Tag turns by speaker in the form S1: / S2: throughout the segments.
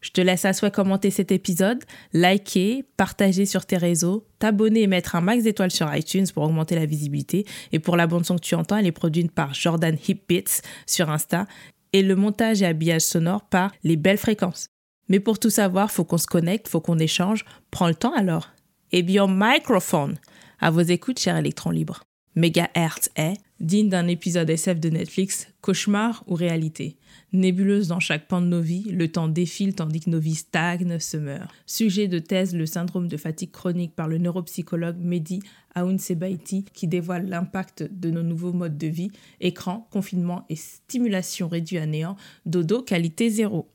S1: Je te laisse à souhait commenter cet épisode, liker, partager sur tes réseaux, t'abonner et mettre un max d'étoiles sur iTunes pour augmenter la visibilité. Et pour la bande son que tu entends, elle est produite par Jordan Hipbits sur Insta et le montage et habillage sonore par Les Belles Fréquences. Mais pour tout savoir, faut qu'on se connecte, faut qu'on échange. Prends le temps alors. Et bien, microphone. À vos écoutes, cher électron libre. Megahertz est, digne d'un épisode SF de Netflix, cauchemar ou réalité. Nébuleuse dans chaque pan de nos vies, le temps défile tandis que nos vies stagnent, se meurent. Sujet de thèse, le syndrome de fatigue chronique par le neuropsychologue Mehdi Aounsebaiti qui dévoile l'impact de nos nouveaux modes de vie, écran, confinement et stimulation réduit à néant, dodo qualité zéro.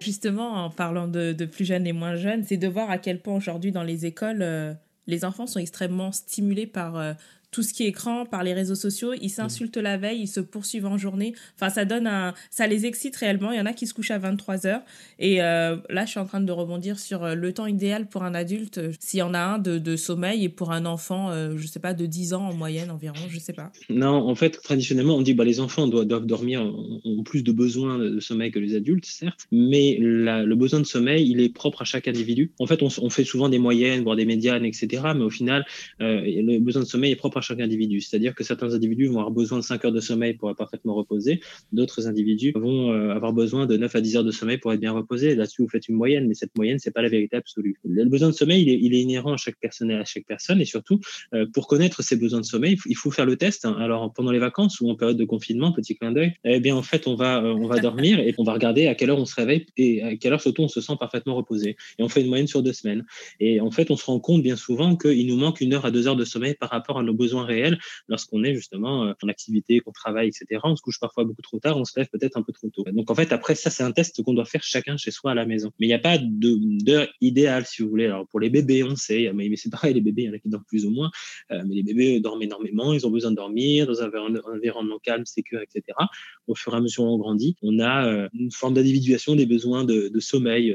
S1: Justement, en parlant de, plus jeunes et moins jeunes, c'est de voir à quel point aujourd'hui dans les écoles, euh, les enfants sont extrêmement stimulés par euh, tout ce qui est écran, par les réseaux sociaux, ils s'insultent la veille, ils se poursuivent en journée. Enfin, ça donne un, ça les excite réellement. Il y en a qui se couchent à 23 heures. Et euh, là, je suis en train de rebondir sur euh, le temps idéal pour un adulte, euh, s'il y en a un de, sommeil, et pour un enfant, je sais pas, de 10 ans en moyenne environ, je sais pas.
S2: Non, en fait, traditionnellement, on dit bah les enfants doivent, doivent dormir, ont plus de besoins de sommeil que les adultes, certes, mais le besoin de sommeil, il est propre à chaque individu. En fait, on, on fait souvent des moyennes, voire des médianes, etc. Mais au final, le besoin de sommeil est propre à chaque individu. C'est-à-dire que certains individus vont avoir besoin de 5 heures de sommeil pour être parfaitement reposés, d'autres individus vont euh, avoir besoin de 9 à 10 heures de sommeil pour être bien reposés. Là-dessus, vous faites une moyenne, mais cette moyenne, c'est pas la vérité absolue. Le besoin de sommeil, il est, inhérent à chaque personne et à chaque personne, et surtout, euh, pour connaître ses besoins de sommeil, il faut faire le test. Hein. Alors, pendant les vacances ou en période de confinement, petit clin d'œil, eh bien, en fait, on va, euh, on va dormir et on va regarder à quelle heure on se réveille et à quelle heure surtout on se sent parfaitement reposé. Et on fait une moyenne sur deux semaines. Et en fait, on se rend compte bien souvent qu'il nous manque une heure à deux heures de sommeil par rapport à nos besoins réels lorsqu'on est justement euh, en activité, qu'on travaille, etc. On se couche parfois beaucoup trop tard, on se lève peut-être un peu trop tôt. Donc en fait, après ça, c'est un test qu'on doit faire chacun chez soi à la maison. Mais il n'y a pas d'heure idéale, si vous voulez. Alors pour les bébés, on sait, mais c'est pareil, les bébés, il y en a qui dorment plus ou moins, euh, mais les bébés dorment énormément, ils ont besoin de dormir dans un environnement calme, sécur, etc. Au fur et à mesure où on grandit, on a euh, une forme d'individuation des besoins de, sommeil.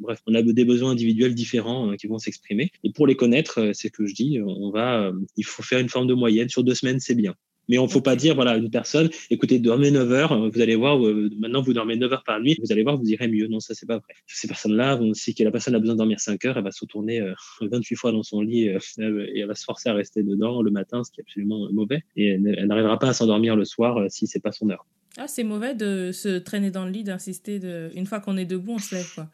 S2: Bref, on a des besoins individuels différents qui vont s'exprimer. Et pour les connaître, c'est ce que je dis, on va, il faut faire une forme de moyenne sur deux semaines, c'est bien. Mais on ne faut pas dire, voilà, une personne, écoutez, dormez 9 heures, euh, vous allez voir, euh, maintenant vous dormez 9 heures par nuit, vous allez voir, vous irez mieux. Non, ça, c'est pas vrai. Ces personnes-là, on sait que la personne a besoin de dormir 5 heures, elle va se tourner 28 euh, fois dans son lit et elle va se forcer à rester dedans le matin, ce qui est absolument mauvais. Et elle, n'arrivera pas à s'endormir le soir si c'est pas son heure.
S1: Ah, c'est mauvais de se traîner dans le lit, d'insister. De... Une fois qu'on est debout, on se lève, quoi.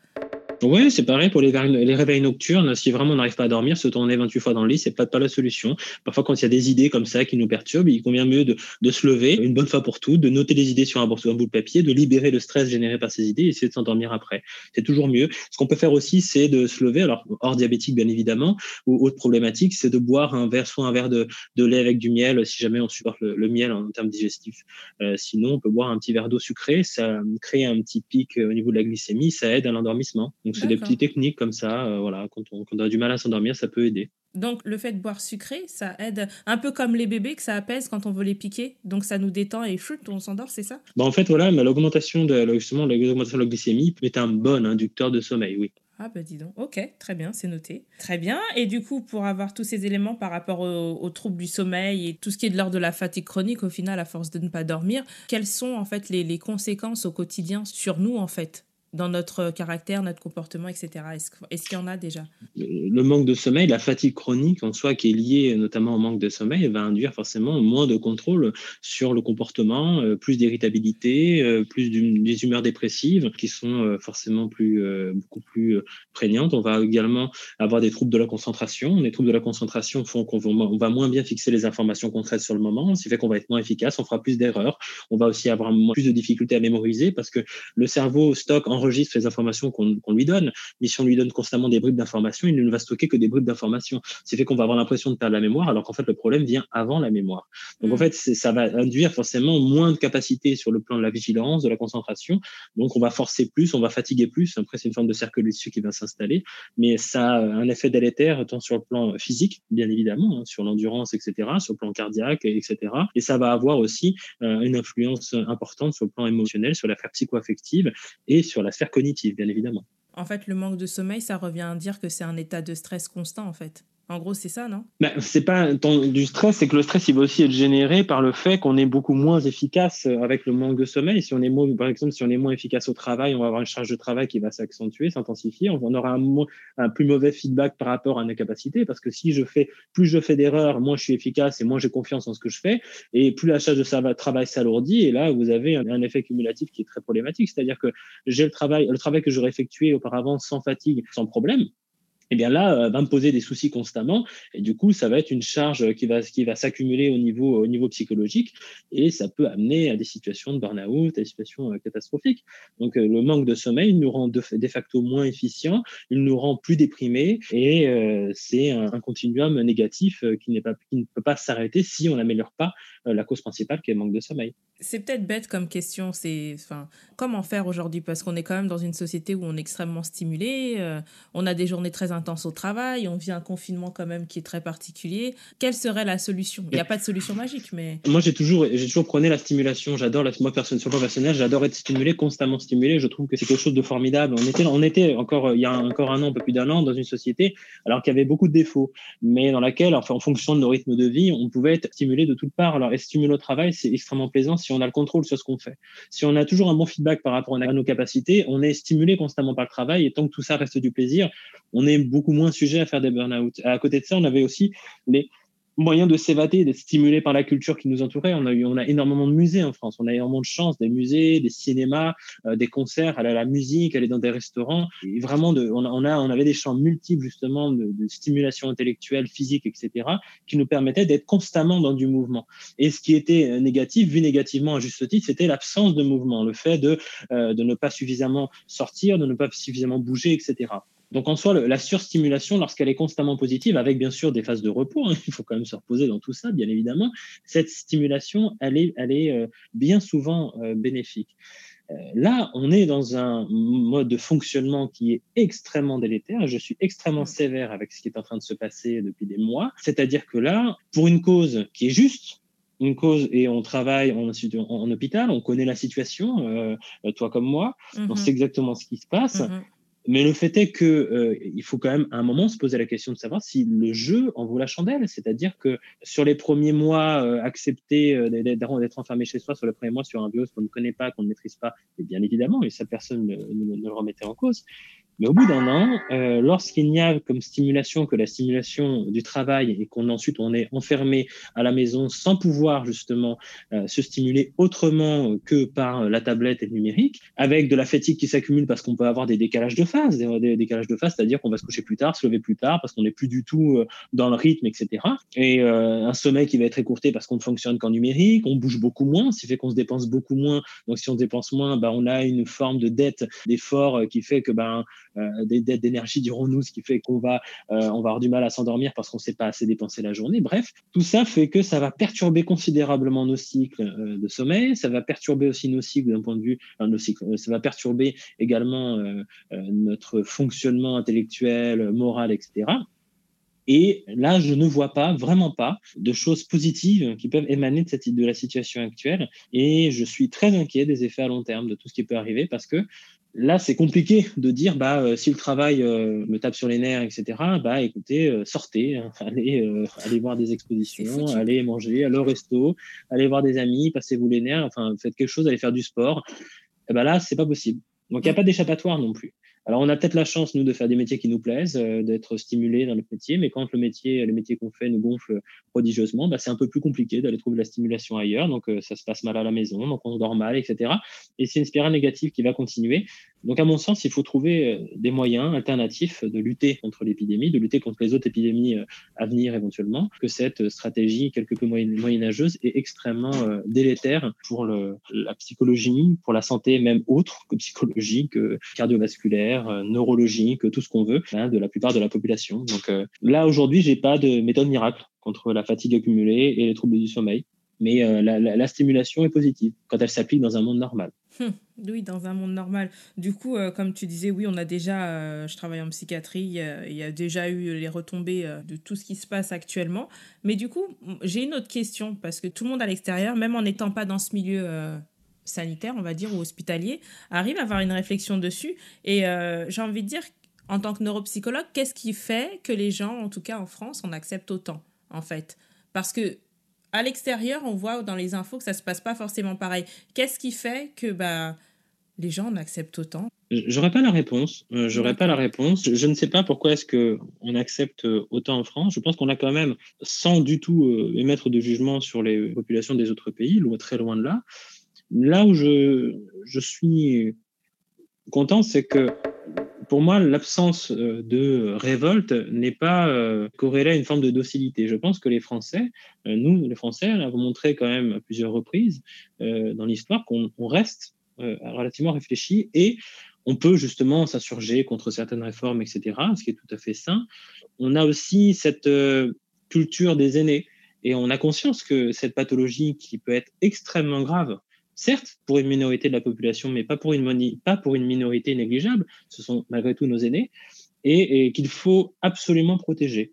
S2: Oui, c'est pareil pour les, réveils nocturnes. Si vraiment on n'arrive pas à dormir, se tourner 28 fois dans le lit, c'est pas, pas la solution. Parfois, quand il y a des idées comme ça qui nous perturbent, il convient mieux de, de se lever une bonne fois pour toutes, de noter les idées sur un, bout de papier, de libérer le stress généré par ces idées et essayer de s'endormir après. C'est toujours mieux. Ce qu'on peut faire aussi, c'est de se lever, alors hors diabétique bien évidemment, ou autre problématique, c'est de boire un verre, soit un verre de, de lait avec du miel, si jamais on supporte le, miel en termes digestifs. Euh, sinon, on peut boire un petit verre d'eau sucrée, ça crée un petit pic au niveau de la glycémie, ça aide à l'endormissement. Donc c'est des petites techniques comme ça, euh, voilà, quand on, a du mal à s'endormir, ça peut aider.
S1: Donc le fait de boire sucré, ça aide un peu comme les bébés que ça apaise quand on veut les piquer. Donc ça nous détend et chut, on s'endort, c'est ça?
S2: Bah En fait, voilà, l'augmentation de justement l'augmentation de la glycémie est un bon inducteur de sommeil, oui.
S1: Ah bah dis donc, ok, très bien, c'est noté. Très bien, et du coup, pour avoir tous ces éléments par rapport aux, troubles du sommeil et tout ce qui est de l'ordre de la fatigue chronique, au final, à force de ne pas dormir, quelles sont en fait les, les conséquences au quotidien sur nous en fait? Dans notre caractère, notre comportement, etc. Est-ce qu'il y en a déjà?
S2: Le manque de sommeil, la fatigue chronique en soi qui est liée notamment au manque de sommeil, va induire forcément moins de contrôle sur le comportement, euh, plus d'irritabilité, euh, plus des humeurs dépressives qui sont euh, forcément plus, beaucoup plus prégnantes. On va également avoir des troubles de la concentration. Les troubles de la concentration font qu'on va, on va moins bien fixer les informations concrètes sur le moment, ce qui fait qu'on va être moins efficace, on fera plus d'erreurs. On va aussi avoir plus de difficultés à mémoriser parce que le cerveau stocke en enregistre les informations qu'on lui donne. Mais si on lui donne constamment des bribes d'informations, il ne va stocker que des bribes d'informations. C'est fait qu'on va avoir l'impression de perdre la mémoire, alors qu'en fait, le problème vient avant la mémoire. Donc, en mm. fait, ça va induire forcément moins de capacité sur le plan de la vigilance, de la concentration. Donc, on va forcer plus, on va fatiguer plus. Après, c'est une forme de cercle vicieux qui va s'installer. Mais ça a un effet délétère, tant sur le plan physique, bien évidemment, hein, sur l'endurance, etc., sur le plan cardiaque, etc. Et ça va avoir aussi euh, une influence importante sur le plan émotionnel, sur la sphère psychoaffective et sur la sphère cognitive, bien évidemment.
S1: En fait, le manque de sommeil, ça revient à dire que c'est un état de stress constant, en fait. En gros, c'est ça, non?
S2: Ben, C'est pas du stress, c'est que le stress, il va aussi être généré par le fait qu'on est beaucoup moins efficace euh, avec le manque de sommeil. Si on est moins, par exemple, si on est moins efficace au travail, on va avoir une charge de travail qui va s'accentuer, s'intensifier. On aura un, un, plus mauvais feedback par rapport à nos capacités, parce que si je fais, plus je fais d'erreurs, moins je suis efficace et moins j'ai confiance en ce que je fais, et plus la charge de travail s'alourdit. Et là, vous avez un, effet cumulatif qui est très problématique. C'est-à-dire que j'ai le travail, le travail que j'aurais effectué auparavant sans fatigue, sans problème, eh bien là, euh, va me poser des soucis constamment. Et du coup, ça va être une charge qui va, qui va s'accumuler au niveau, au niveau psychologique et ça peut amener à des situations de burn-out, à des situations euh, catastrophiques. Donc, euh, le manque de sommeil nous rend de, facto moins efficients, il nous rend plus déprimés et c'est un, continuum négatif qui, pas, qui ne peut pas s'arrêter si on n'améliore pas la cause principale qui est le manque de sommeil.
S1: C'est peut-être bête comme question. C'est, enfin, comment faire aujourd'hui? Parce qu'on est quand même dans une société où on est extrêmement stimulé, on a des journées très intense au travail, on vit un confinement quand même qui est très particulier. Quelle serait la solution? Il n'y a pas de solution magique, mais...
S2: Moi, j'ai toujours, j'ai toujours prôné la stimulation. J'adore, la, moi, personne, sur le personnel, j'adore être stimulé, constamment stimulé. Je trouve que c'est quelque chose de formidable. On était, on était encore, il y a encore un an, un peu plus d'un an, dans une société, alors qu'il y avait beaucoup de défauts, mais dans laquelle, enfin, en fonction de nos rythmes de vie, on pouvait être stimulé de toutes parts. Alors, et stimuler au travail, c'est extrêmement plaisant si on a le contrôle sur ce qu'on fait. Si on a toujours un bon feedback par rapport à nos capacités, on est stimulé constamment par le travail et tant que tout ça reste du plaisir, on est beaucoup moins sujet à faire des burn-out. À côté de ça, on avait aussi les moyens de s'évader, d'être stimulé par la culture qui nous entourait. On a eu, on a énormément de musées en France. On a énormément de chance, des musées, des cinémas, euh, des concerts, aller à la musique, aller dans des restaurants. Et vraiment, de, on, a, on avait des champs multiples justement de, stimulation intellectuelle, physique, etc., qui nous permettaient d'être constamment dans du mouvement. Et ce qui était négatif, vu négativement à juste titre, c'était l'absence de mouvement, le fait de, euh, de ne pas suffisamment sortir, de ne pas suffisamment bouger, etc. Donc en soi, la surstimulation, lorsqu'elle est constamment positive, avec bien sûr des phases de repos, hein, il faut quand même se reposer dans tout ça, bien évidemment, cette stimulation, elle est, elle est euh, bien souvent euh, bénéfique. Euh, là, on est dans un mode de fonctionnement qui est extrêmement délétère. Je suis extrêmement sévère avec ce qui est en train de se passer depuis des mois. C'est-à-dire que là, pour une cause qui est juste, une cause et on travaille en, en, hôpital, on connaît la situation, toi comme moi, on mm-hmm. sait exactement ce qui se passe. Mm-hmm. Mais le fait est que euh, il faut quand même à un moment se poser la question de savoir si le jeu en vaut la chandelle. C'est-à-dire que sur les premiers mois, euh, accepter euh, d'être enfermé chez soi sur les premiers mois sur un virus qu'on ne connaît pas, qu'on ne maîtrise pas, et bien évidemment, et ça personne ne, ne, le remettait en cause. Mais au bout d'un an, euh, lorsqu'il n'y a comme stimulation que la stimulation du travail et qu'on ensuite on est enfermé à la maison sans pouvoir justement euh, se stimuler autrement que par la tablette et le numérique, avec de la fatigue qui s'accumule parce qu'on peut avoir des décalages de phase, des, décalages de phase, c'est-à-dire qu'on va se coucher plus tard, se lever plus tard parce qu'on n'est plus du tout euh, dans le rythme, etc. Et un sommeil qui va être écourté parce qu'on ne fonctionne qu'en numérique, on bouge beaucoup moins, ce qui fait qu'on se dépense beaucoup moins. Donc si on dépense moins, bah, on a une forme de dette d'effort qui fait que ben euh, d'énergie, dirons-nous, ce qui fait qu'on va, euh, on va avoir du mal à s'endormir parce qu'on ne sait pas assez dépenser la journée. Bref, tout ça fait que ça va perturber considérablement nos cycles euh, de sommeil, ça va perturber aussi nos cycles d'un point de vue, nos cycles, ça va perturber également notre fonctionnement intellectuel, moral, etc. Et là, je ne vois pas, vraiment pas, de choses positives qui peuvent émaner de, cette, de la situation actuelle. Et je suis très inquiet des effets à long terme de tout ce qui peut arriver parce que Là, c'est compliqué de dire, bah, euh, si le travail euh, me tape sur les nerfs, etc., bah, écoutez, euh, sortez, hein, allez, allez voir des expositions, allez manger, allez au resto, allez voir des amis, passez-vous les nerfs, enfin, faites quelque chose, allez faire du sport. Et eh ben là, c'est pas possible. Donc, il n'y a pas d'échappatoire non plus. Alors, on a peut-être la chance, nous, de faire des métiers qui nous plaisent, euh, d'être stimulés dans notre métier, mais quand le métier, les métiers qu'on fait nous gonflent prodigieusement, bah, c'est un peu plus compliqué d'aller trouver de la stimulation ailleurs. Donc, euh, ça se passe mal à la maison, donc on dort mal, etc. Et c'est une spirale négative qui va continuer. Donc, à mon sens, il faut trouver euh, des moyens alternatifs de lutter contre l'épidémie, de lutter contre les autres épidémies euh, à venir éventuellement, que cette stratégie quelque peu moyenâgeuse est extrêmement euh, délétère pour la psychologie, pour la santé même autre que psychologique, cardiovasculaire, neurologique, tout ce qu'on veut, hein, de la plupart de la population. Donc là, aujourd'hui, j'ai pas de méthode miracle contre la fatigue accumulée et les troubles du sommeil mais la, stimulation est positive quand elle s'applique dans un monde normal.
S1: Hum, oui, dans un monde normal. Du coup, euh, comme tu disais, oui, on a déjà, euh, je travaille en psychiatrie, il y a déjà eu les retombées de tout ce qui se passe actuellement. Mais du coup, j'ai une autre question, parce que tout le monde à l'extérieur, même en n'étant pas dans ce milieu sanitaire, on va dire, ou hospitalier, arrive à avoir une réflexion dessus. Et j'ai envie de dire, en tant que neuropsychologue, qu'est-ce qui fait que les gens, en tout cas en France, en acceptent autant, en fait? Parce que à l'extérieur, on voit dans les infos que ça se passe pas forcément pareil. Qu'est-ce qui fait que bah, les gens en acceptent autant
S2: J'aurais pas la réponse. Euh, j'aurais pas la réponse. Je, ne sais pas pourquoi est-ce que on accepte autant en France. Je pense qu'on a quand même, sans du tout euh, émettre de jugement sur les populations des autres pays, très loin de là. Là où je, je suis content, c'est que pour moi, l'absence euh, de révolte n'est pas euh, corrélée à une forme de docilité. Je pense que les Français, euh, nous, les Français, avons montré quand même à plusieurs reprises dans l'histoire qu'on reste relativement réfléchi et on peut justement s'insurger contre certaines réformes, etc., ce qui est tout à fait sain. On a aussi cette culture des aînés et on a conscience que cette pathologie qui peut être extrêmement grave certes pour une minorité de la population, mais pas pour une, minorité négligeable, ce sont malgré tout nos aînés, et, qu'il faut absolument protéger.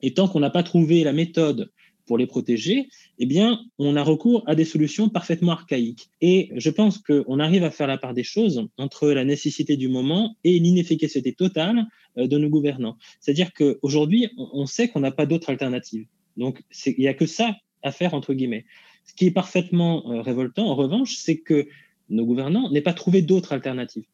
S2: Et tant qu'on n'a pas trouvé la méthode pour les protéger, eh bien, on a recours à des solutions parfaitement archaïques. Et je pense qu'on arrive à faire la part des choses entre la nécessité du moment et l'inefficacité totale euh, de nos gouvernants. C'est-à-dire qu'aujourd'hui, on sait qu'on n'a pas d'autre alternative. Donc, il n'y a que ça à faire, entre guillemets. Ce qui est parfaitement euh, révoltant, en revanche, c'est que nos gouvernants n'aient pas trouvé d'autres alternatives.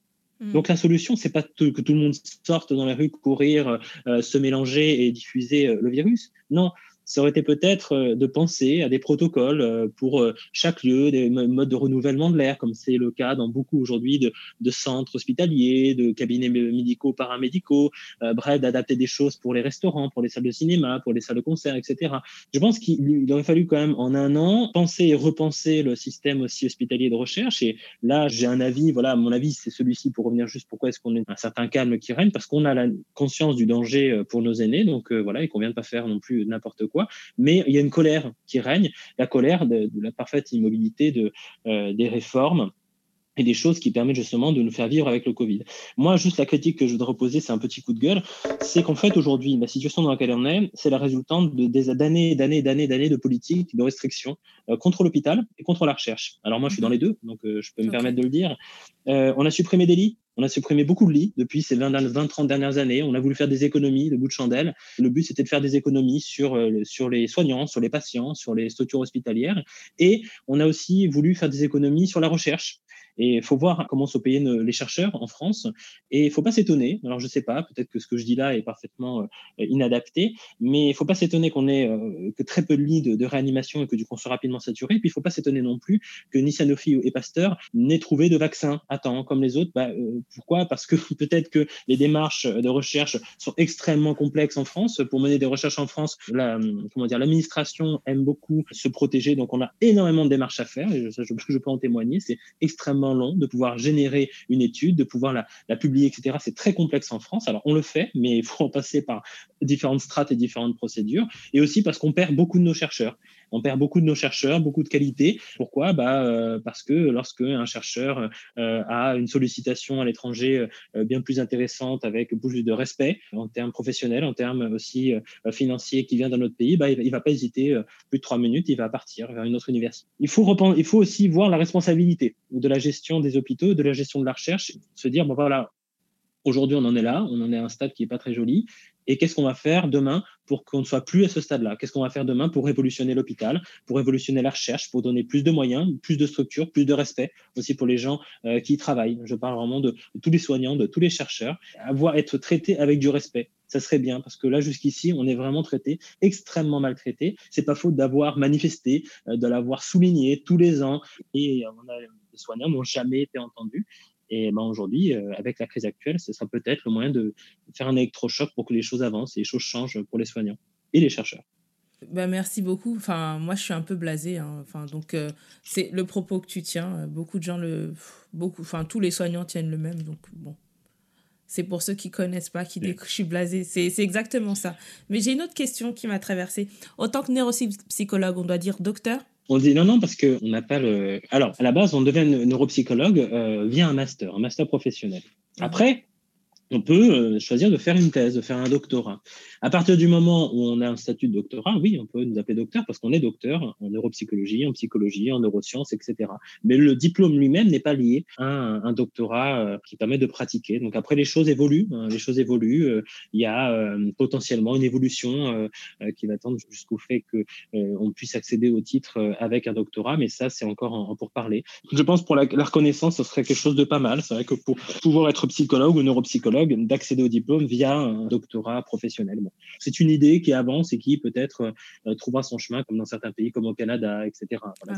S2: Hmm. Donc la solution, c'est pas que tout le monde sorte dans les rues, courir, euh, se mélanger et diffuser euh, le virus. Non, ça aurait été peut-être euh, de penser à des protocoles euh, pour euh, chaque lieu, des modes de renouvellement de l'air, comme c'est le cas dans beaucoup aujourd'hui de, centres hospitaliers, de cabinets médicaux, paramédicaux, bref, d'adapter des choses pour les restaurants, pour les salles de cinéma, pour les salles de concert, etc. Je pense qu'il aurait fallu quand même en un an penser et repenser le système aussi hospitalier de recherche. Et là, j'ai un avis, voilà, mon avis, c'est celui-ci pour revenir juste pourquoi est-ce qu'on a un certain calme qui règne, parce qu'on a la conscience du danger pour nos aînés, donc voilà, et qu'on vient de pas faire non plus n'importe quoi mais il y a une colère qui règne, la colère de, la parfaite immobilité de, euh, des réformes et des choses qui permettent justement de nous faire vivre avec le Covid. Moi, juste la critique que je voudrais poser, c'est un petit coup de gueule, c'est qu'en fait, aujourd'hui, la situation dans laquelle on est, c'est la résultante d'années, d'années, d'années, d'années de politique, de restrictions euh, contre l'hôpital et contre la recherche. Alors moi, je suis dans les deux, donc euh, je peux me permettre de le dire. on a supprimé des lits, on a supprimé beaucoup de lits depuis ces 20-30 dernières années. On a voulu faire des économies de bout de chandelle. Le but, c'était de faire des économies sur, euh, sur les soignants, sur les patients, sur les structures hospitalières. Et on a aussi voulu faire des économies sur la recherche. Et il faut voir comment sont payés les chercheurs en France. Et il faut pas s'étonner. Alors, je sais pas, peut-être que ce que je dis là est parfaitement euh, inadapté, mais il faut pas s'étonner qu'on ait euh, que très peu de lits de, réanimation et que du coup, on soit rapidement saturé. puis, il faut pas s'étonner non plus que ni Sanofi et Pasteur n'aient trouvé de vaccin à temps, comme les autres. Bah, euh, pourquoi? Parce que peut-être que les démarches de recherche sont extrêmement complexes en France. Pour mener des recherches en France, comment dire, l'administration aime beaucoup se protéger, donc on a énormément de démarches à faire. Et je peux en témoigner. C'est extrêmement long de pouvoir générer une étude, de pouvoir la, la publier, etc. C'est très complexe en France. Alors on le fait, mais il faut en passer par différentes strates et différentes procédures. Et aussi parce qu'on perd beaucoup de nos chercheurs. On perd beaucoup de nos chercheurs, beaucoup de qualité. Pourquoi? Bah, euh, Parce que lorsque un chercheur euh, a une sollicitation à l'étranger euh, bien plus intéressante, avec plus de respect en termes professionnels, en termes aussi financiers, qui vient d'un autre pays, bah, il ne va pas hésiter plus de trois minutes, il va partir vers une autre université. Il faut, il faut aussi voir la responsabilité de la gestion des hôpitaux, de la gestion de la recherche, se dire, bon voilà, Aujourd'hui, on en est là, on en est à un stade qui n'est pas très joli. Et qu'est-ce qu'on va faire demain pour qu'on ne soit plus à ce stade-là? Qu'est-ce qu'on va faire demain pour révolutionner l'hôpital, pour révolutionner la recherche, pour donner plus de moyens, plus de structures, plus de respect aussi pour les gens euh, qui y travaillent? Je parle vraiment de, tous les soignants, de tous les chercheurs, avoir être traités avec du respect. Ça serait bien parce que là jusqu'ici on est vraiment traité extrêmement maltraité. C'est pas faute d'avoir manifesté, euh, de l'avoir souligné tous les ans et a les soignants n'ont jamais été entendus. Et ben aujourd'hui, avec la crise actuelle, ce sera peut-être le moyen de faire un électrochoc pour que les choses avancent et les choses changent pour les soignants et les chercheurs.
S1: Ben merci beaucoup. Enfin, moi, je suis un peu blasée. Hein. Enfin, donc, c'est le propos que tu tiens. Beaucoup de gens le, beaucoup, enfin, tous les soignants tiennent le même. Donc, bon, c'est pour ceux qui connaissent pas, qui disent que je suis blasée. C'est exactement ça. Mais j'ai une autre question qui m'a traversée. Autant que neuropsychologue, on doit dire docteur?
S2: On dit non, non, parce qu'on n'a pas le. Alors, à la base, on devient neuropsychologue euh, via un master, un master professionnel. Mhm. Après, on peut euh, choisir de faire une thèse, de faire un doctorat. À partir du moment où on a un statut de doctorat, oui, on peut nous appeler docteur parce qu'on est docteur en neuropsychologie, en psychologie, en neurosciences, etc. Mais le diplôme lui-même n'est pas lié à un, doctorat euh, qui permet de pratiquer. Donc après, les choses évoluent. Hein, les choses évoluent. Euh, il y a potentiellement une évolution qui va tendre jusqu'au fait que on puisse accéder au titre avec un doctorat. Mais ça, c'est encore en, pour parler. Je pense pour la reconnaissance, ce serait quelque chose de pas mal. C'est vrai que pour pouvoir être psychologue ou neuropsychologue d'accéder au diplôme via un doctorat professionnel. C'est une idée qui avance et qui peut-être euh, trouvera son chemin, comme dans certains pays, comme au Canada, etc. Ah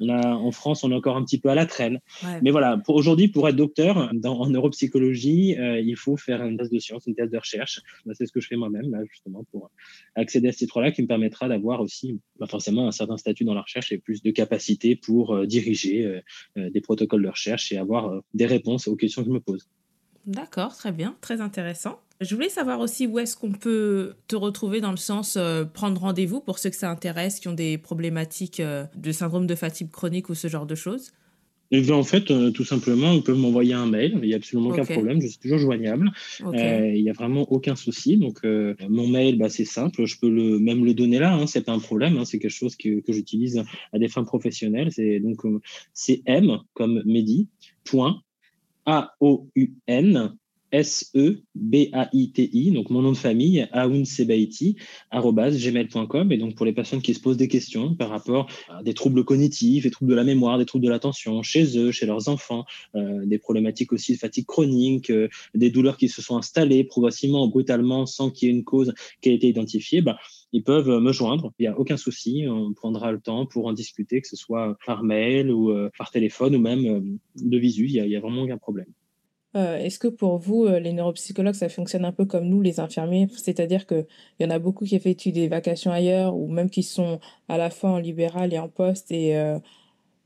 S2: on a, en France, on est encore un petit peu à la traîne. Mais voilà, pour aujourd'hui, pour être docteur dans, en neuropsychologie, euh, il faut faire une thèse de science, une thèse de recherche. C'est ce que je fais moi-même, justement, pour accéder à ce titre-là, qui me permettra d'avoir aussi bah, forcément un certain statut dans la recherche et plus de capacité pour euh, diriger des protocoles de recherche et avoir des réponses aux questions que je me pose.
S1: D'accord, très bien, très intéressant. Je voulais savoir aussi où est-ce qu'on peut te retrouver dans le sens euh, prendre rendez-vous pour ceux que ça intéresse, qui ont des problématiques euh, de syndrome de fatigue chronique ou ce genre de choses?
S2: Et bien, en fait, euh, tout simplement, ils peuvent m'envoyer un mail. Il n'y a absolument aucun problème. Je suis toujours joignable. il n'y a vraiment aucun souci. Donc, mon mail, bah, c'est simple. Je peux le, même le donner là. Hein, c'est pas un problème. Hein, c'est quelque chose que, que j'utilise à des fins professionnelles. C'est donc c'est m comme Mehdi point a-O-U-N S-E-B-A-I-T-I, donc mon nom de famille, aounsebaiti, gmail.com. Et donc, pour les personnes qui se posent des questions par rapport à des troubles cognitifs, des troubles de la mémoire, des troubles de l'attention, chez eux, chez leurs enfants, euh, des problématiques aussi de fatigue chronique, euh, des douleurs qui se sont installées progressivement ou brutalement sans qu'il y ait une cause qui ait été identifiée, bah, ils peuvent me joindre. Il n'y a aucun souci. On prendra le temps pour en discuter, que ce soit par mail ou euh, par téléphone ou même de visu. Il n'y a, vraiment aucun problème.
S1: Euh, est-ce que pour vous, euh, les neuropsychologues, ça fonctionne un peu comme nous, les infirmiers? C'est-à-dire qu'il y en a beaucoup qui effectuent des vacations ailleurs ou même qui sont à la fois en libéral et en poste. Et, euh,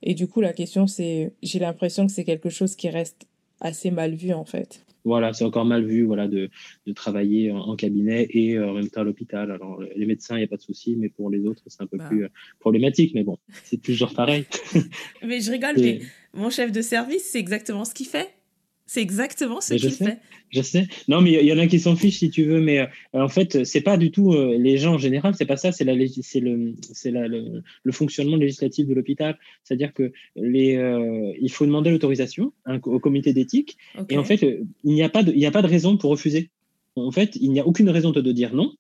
S1: et du coup, la question, c'est, j'ai l'impression que c'est quelque chose qui reste assez mal vu en fait.
S2: Voilà, c'est encore mal vu voilà, de, de travailler en, cabinet et en même temps à l'hôpital. Alors, les médecins, il n'y a pas de souci, mais pour les autres, c'est un peu bah. plus problématique. Mais bon, c'est toujours pareil.
S1: mais je rigole, mais mon chef de service, c'est exactement ce qu'il fait. C'est exactement ce qu'il fait.
S2: Je sais. Non, mais il y en a qui s'en fichent si tu veux, mais euh, en fait, c'est pas du tout euh, les gens en général. C'est pas ça. C'est la, c'est le, c'est le, le, fonctionnement législatif de l'hôpital. C'est-à-dire que les, euh, il faut demander l'autorisation au comité d'éthique, et en fait, il n'y a pas de, il n'y a pas de raison pour refuser. En fait, il n'y a aucune raison de te dire non,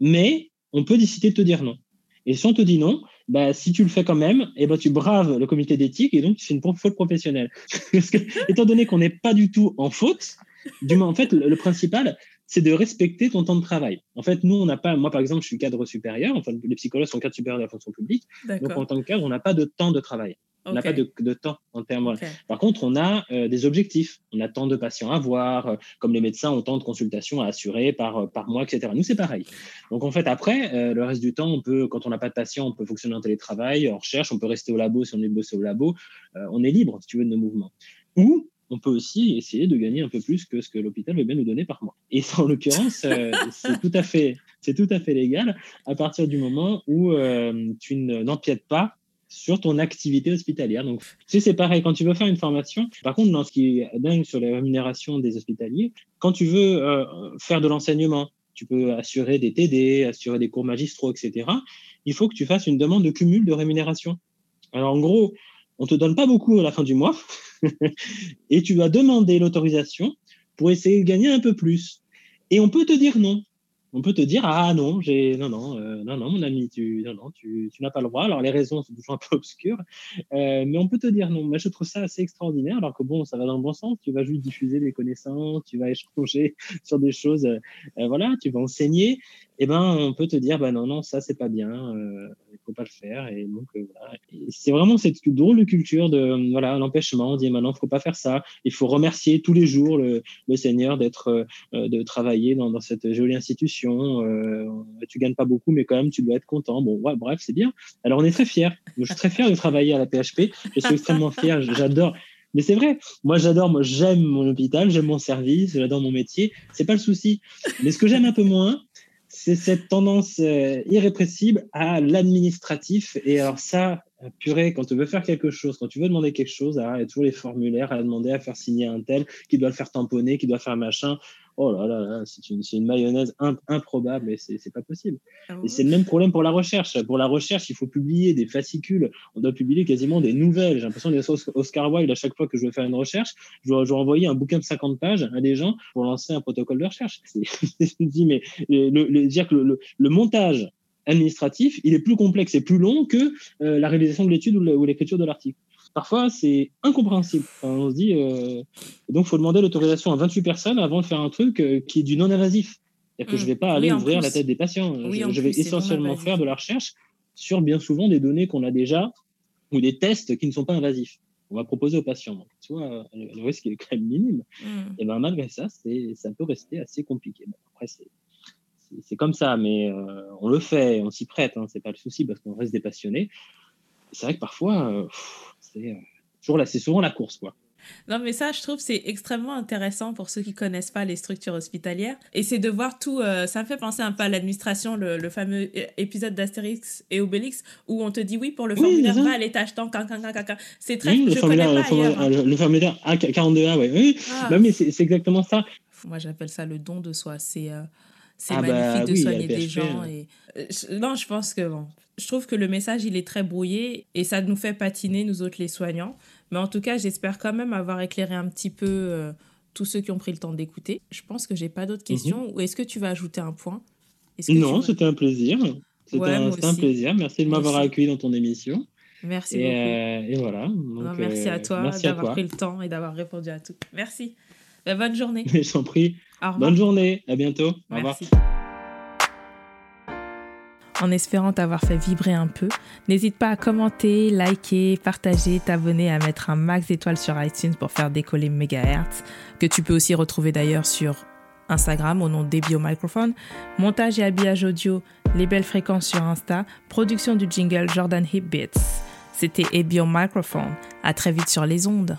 S2: mais on peut décider de te dire non. Et si on te dit non, bah, si tu le fais quand même, et eh ben, tu braves le comité d'éthique et donc tu fais une faute professionnelle. Parce que, étant donné qu'on n'est pas du tout en faute, du moins, en fait, le, principal, c'est de respecter ton temps de travail. En fait, nous, on n'a pas, moi par exemple, je suis cadre supérieur, enfin, les psychologues sont cadre supérieur de la fonction publique, donc en tant que cadre, on n'a pas de temps de travail. On n'a pas de, temps en termes. Par contre, on a euh, des objectifs. On a tant de patients à voir, euh, comme les médecins ont tant de consultations à assurer par, euh, par mois, etc. Nous, c'est pareil. Donc, en fait, après, le reste du temps, on peut, quand on n'a pas de patients, on peut fonctionner en télétravail, en recherche, on peut rester au labo si on est bossé au labo. on est libre, si tu veux, de nos mouvements. Ou on peut aussi essayer de gagner un peu plus que ce que l'hôpital veut bien nous donner par mois. Et en l'occurrence, c'est tout à fait, c'est tout à fait légal à partir du moment où tu n'empiètes pas sur ton activité hospitalière. Donc, tu c'est pareil, quand tu veux faire une formation, par contre, dans ce qui est dingue sur les rémunérations des hospitaliers, quand tu veux euh, faire de l'enseignement, tu peux assurer des TD, assurer des cours magistraux, etc. Il faut que tu fasses une demande de cumul de rémunération. Alors, en gros, on te donne pas beaucoup à la fin du mois et tu vas demander l'autorisation pour essayer de gagner un peu plus. Et on peut te dire non on peut te dire ah non j'ai non non euh, non non mon ami tu non non tu, tu n'as pas le droit. Alors les raisons sont toujours un peu obscures. Euh, mais on peut te dire non. Mais je trouve ça assez extraordinaire alors que bon ça va dans le bon sens. Tu vas juste diffuser des connaissances tu vas échanger sur des choses euh, voilà tu vas enseigner eh ben, on peut te dire, bah non, non, ça, c'est pas bien, euh, il faut pas le faire. Et donc, euh, voilà. C'est vraiment cette drôle de culture de, voilà, l'empêchement. On dit, maintenant, faut pas faire ça. Il faut remercier tous les jours le, le Seigneur d'être, euh, de travailler dans, dans, cette jolie institution. Euh, tu gagnes pas beaucoup, mais quand même, tu dois être content. Bon, ouais, bref, c'est bien. Alors, on est très fiers. Je suis très fier de travailler à la PHP. Je suis extrêmement fier. J'adore. Mais c'est vrai, moi j'adore, moi j'aime mon hôpital, j'aime mon service, j'adore mon métier, c'est pas le souci. Mais ce que j'aime un peu moins, c'est cette tendance euh, irrépressible à l'administratif. Et alors ça, purée, quand tu veux faire quelque chose, quand tu veux demander quelque chose, il y a toujours les formulaires à demander à faire signer un tel, qui doit le faire tamponner, qui doit faire machin. Oh là là, c'est une, une, mayonnaise improbable et c'est pas possible. Ah et c'est le même problème pour la recherche. Pour la recherche, il faut publier des fascicules. On doit publier quasiment des nouvelles. J'ai l'impression d'être Oscar Wilde à chaque fois que je veux faire une recherche. Je dois, je dois, envoyer un bouquin de 50 pages à des gens pour lancer un protocole de recherche. je me dis, mais le, le, dire que le, le montage administratif, il est plus complexe et plus long que euh, la réalisation de l'étude ou l'écriture de l'article. Parfois, c'est incompréhensible. on se dit, euh, donc, il faut demander l'autorisation à 28 personnes avant de faire un truc euh, qui est du non-invasif. C'est-à-dire que je ne vais pas aller ouvrir la tête des patients. je, vais essentiellement faire de la recherche sur bien souvent des données qu'on a déjà ou des tests qui ne sont pas invasifs. On va proposer aux patients. Donc, soit le risque est quand même minime. Mm. Et ben, malgré ça, ça peut rester assez compliqué. après, c'est c'est comme ça, mais euh, on le fait, on s'y prête, hein, c'est pas le souci parce qu'on reste des passionnés. C'est vrai que parfois, euh, c'est euh, toujours là, c'est souvent la course, quoi.
S1: Non, mais ça, je trouve, c'est extrêmement intéressant pour ceux qui connaissent pas les structures hospitalières. Et c'est de voir tout. ça me fait penser un peu à l'administration, le, fameux épisode d'Astérix et Obélix, où on te dit oui, pour le formulaire, va à l'étage tant, C'est très.
S2: Oui, je connais pas ailleurs, hein. le, formulaire A42A, oui. Ah. Bah oui. mais c'est exactement ça.
S1: Moi, j'appelle ça le don de soi. C'est c'est ah magnifique bah de soigner des gens. Et... Euh, non, je pense que bon, je trouve que le message il est très brouillé et ça nous fait patiner nous autres les soignants. Mais en tout cas, j'espère quand même avoir éclairé un petit peu euh, tous ceux qui ont pris le temps d'écouter. Je pense que j'ai pas d'autres mhm. questions. Ou est-ce que tu vas ajouter un point?
S2: Non, c'était un plaisir. C'était un, plaisir. Merci de m'avoir accueilli dans ton émission.
S1: Merci beaucoup.
S2: Euh, et voilà.
S1: merci à toi d'avoir pris le temps et d'avoir répondu à tout. Merci. Bah, bonne journée.
S2: Je t'en prie. Bonne journée, à bientôt. Au revoir.
S1: En espérant t'avoir fait vibrer un peu, n'hésite pas à commenter, liker, partager, t'abonner, à mettre un max d'étoiles sur iTunes pour faire décoller Megahertz, que tu peux aussi retrouver d'ailleurs sur Instagram au nom d'Ebio Microphone, montage et habillage audio, les belles fréquences sur Insta, production du jingle Jordan Hip Beats. C'était Ebio Microphone. À très vite sur les ondes.